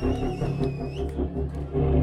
Thank you.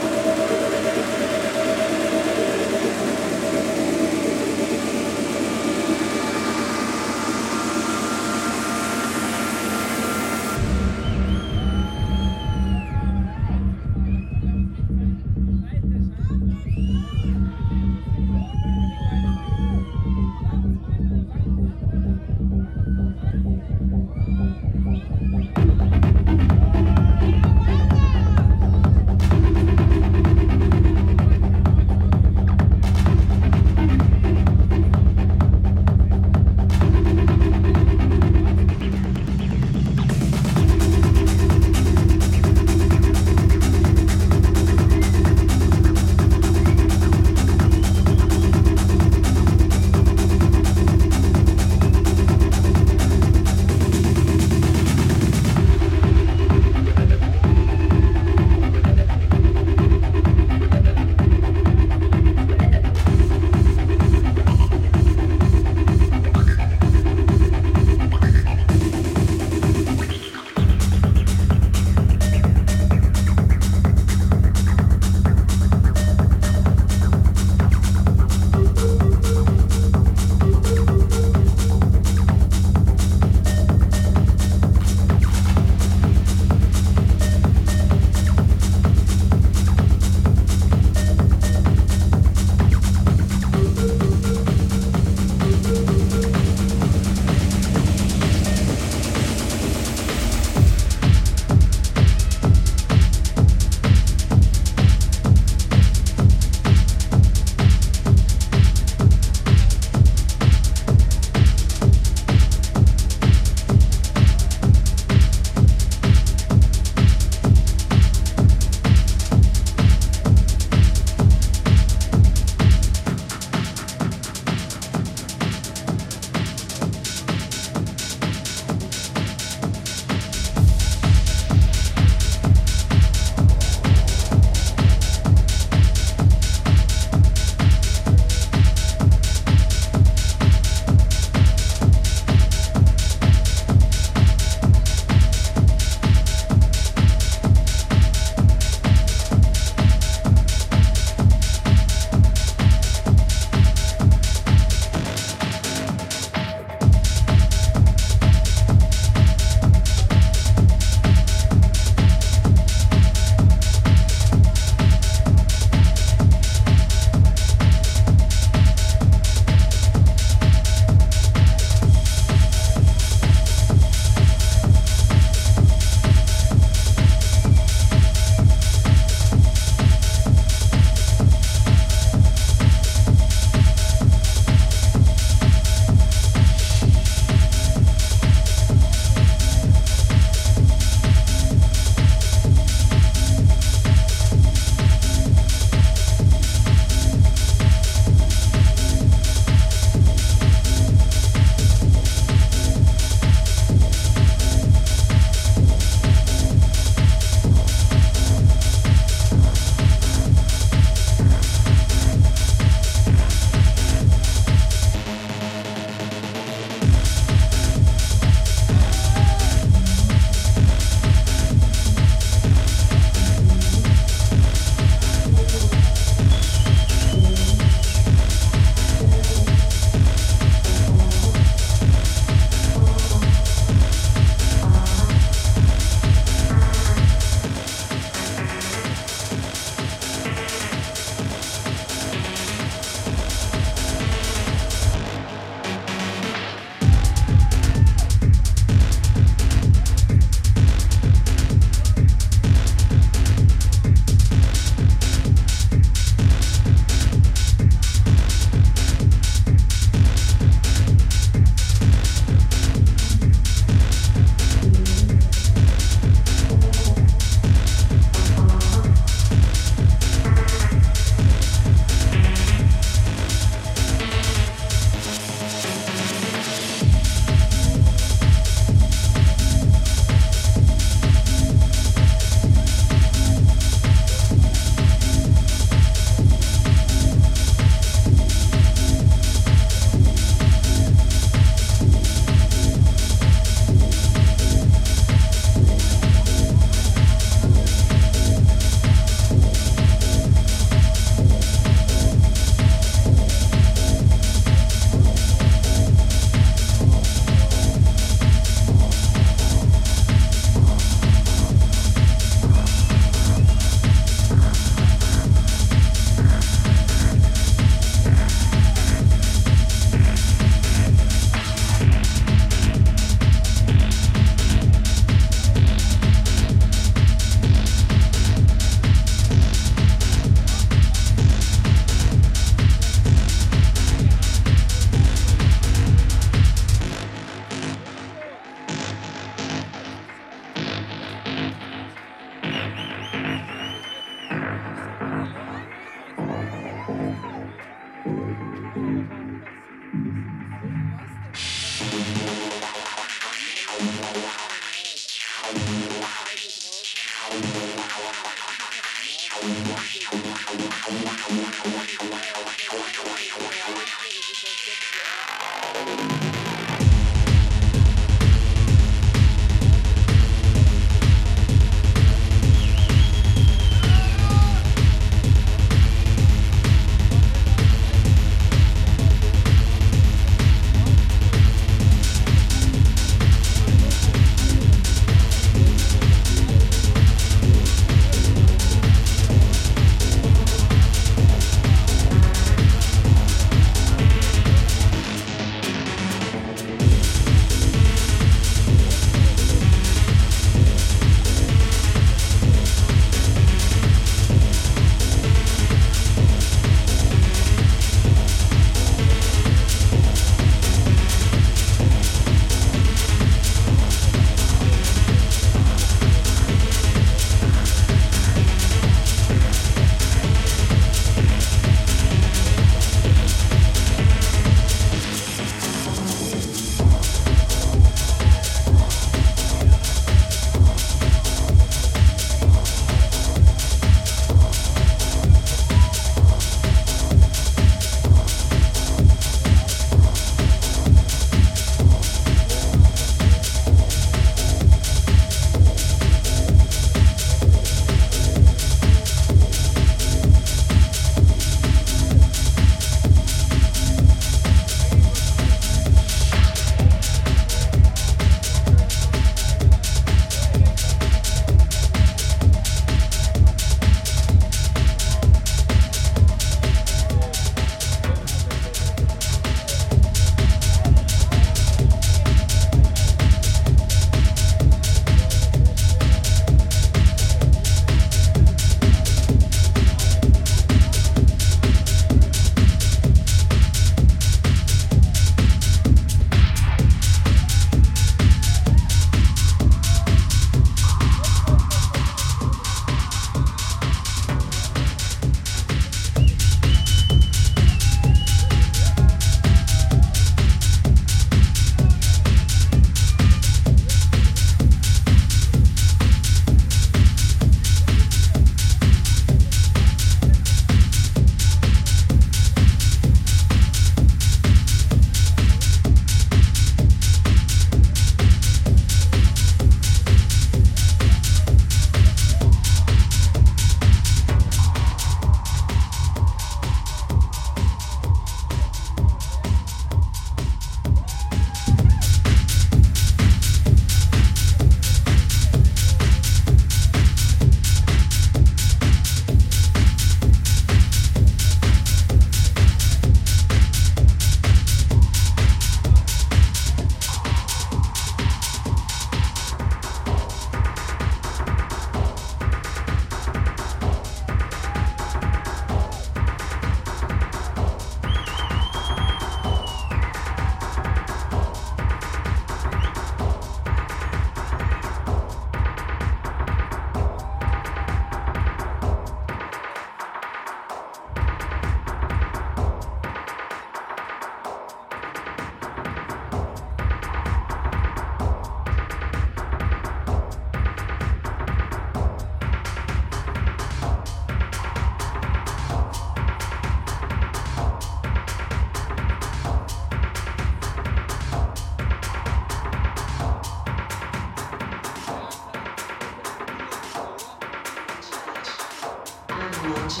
Judge.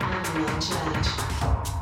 I'm your judge.